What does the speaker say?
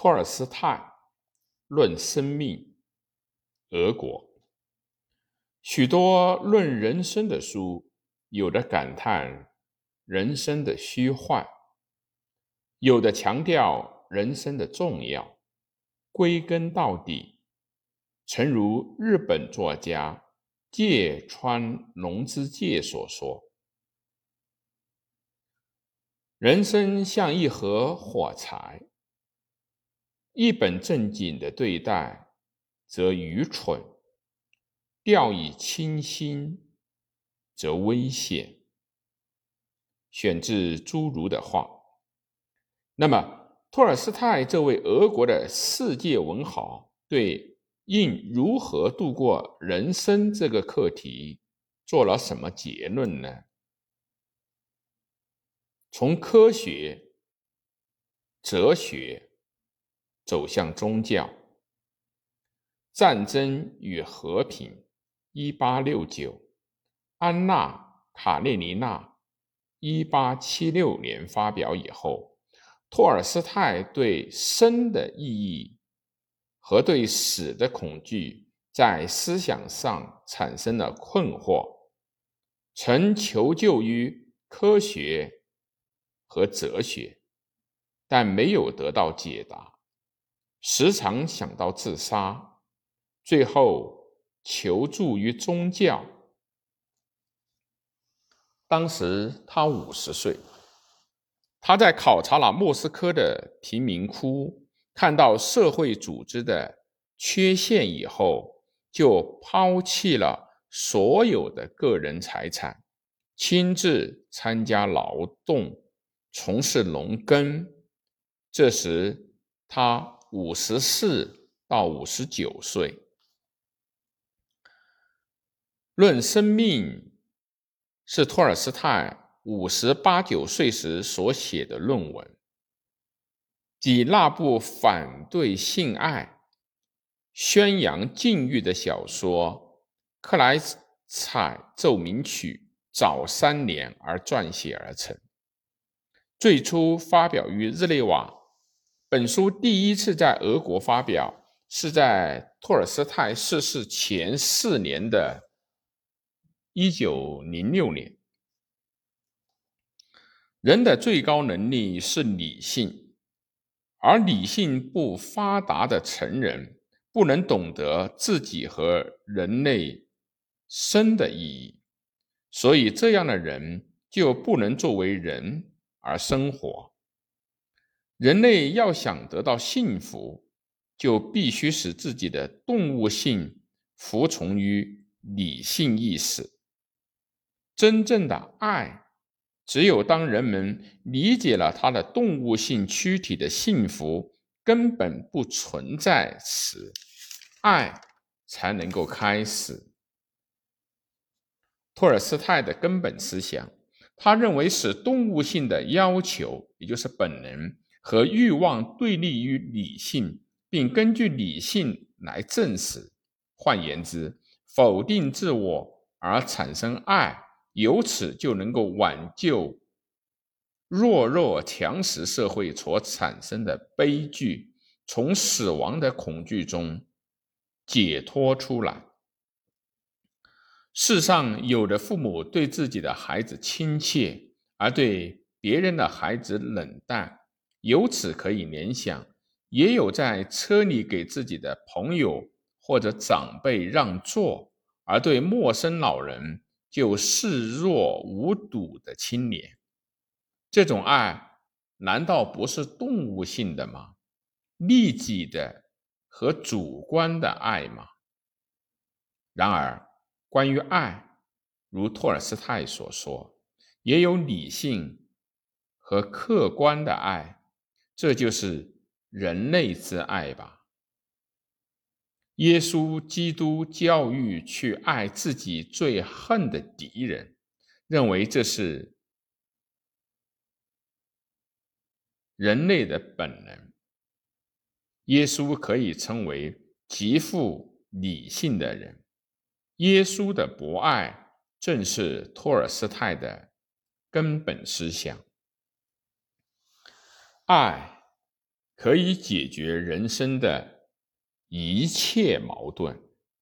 托尔斯泰论生命，俄国许多论人生的书，有的感叹人生的虚幻，有的强调人生的重要。归根到底，诚如日本作家芥川龙之介所说：“人生像一盒火柴。”一本正经的对待，则愚蠢；掉以轻心，则危险。选自诸如的话。那么，托尔斯泰这位俄国的世界文豪，对应如何度过人生这个课题，做了什么结论呢？从科学、哲学。走向宗教，战争与和平，一八六九，安娜·卡列尼娜，一八七六年发表以后，托尔斯泰对生的意义和对死的恐惧，在思想上产生了困惑，曾求救于科学和哲学，但没有得到解答。时常想到自杀，最后求助于宗教。当时他五十岁，他在考察了莫斯科的贫民窟，看到社会组织的缺陷以后，就抛弃了所有的个人财产，亲自参加劳动，从事农耕。这时他。五十四到五十九岁，论生命是托尔斯泰五十八九岁时所写的论文，即那部反对性爱、宣扬禁欲的小说《克莱采奏鸣曲》早三年而撰写而成，最初发表于日内瓦。本书第一次在俄国发表，是在托尔斯泰逝世前四年的1906年。人的最高能力是理性，而理性不发达的成人不能懂得自己和人类生的意义，所以这样的人就不能作为人而生活。人类要想得到幸福，就必须使自己的动物性服从于理性意识。真正的爱，只有当人们理解了他的动物性躯体的幸福根本不存在时，爱才能够开始。托尔斯泰的根本思想，他认为使动物性的要求，也就是本能。和欲望对立于理性，并根据理性来证实。换言之，否定自我而产生爱，由此就能够挽救弱肉强食社会所产生的悲剧，从死亡的恐惧中解脱出来。世上有的父母对自己的孩子亲切，而对别人的孩子冷淡。由此可以联想，也有在车里给自己的朋友或者长辈让座，而对陌生老人就视若无睹的青年。这种爱难道不是动物性的吗？利己的和主观的爱吗？然而，关于爱，如托尔斯泰所说，也有理性和客观的爱。这就是人类之爱吧。耶稣基督教育去爱自己最恨的敌人，认为这是人类的本能。耶稣可以称为极富理性的人。耶稣的博爱正是托尔斯泰的根本思想。爱可以解决人生的一切矛盾。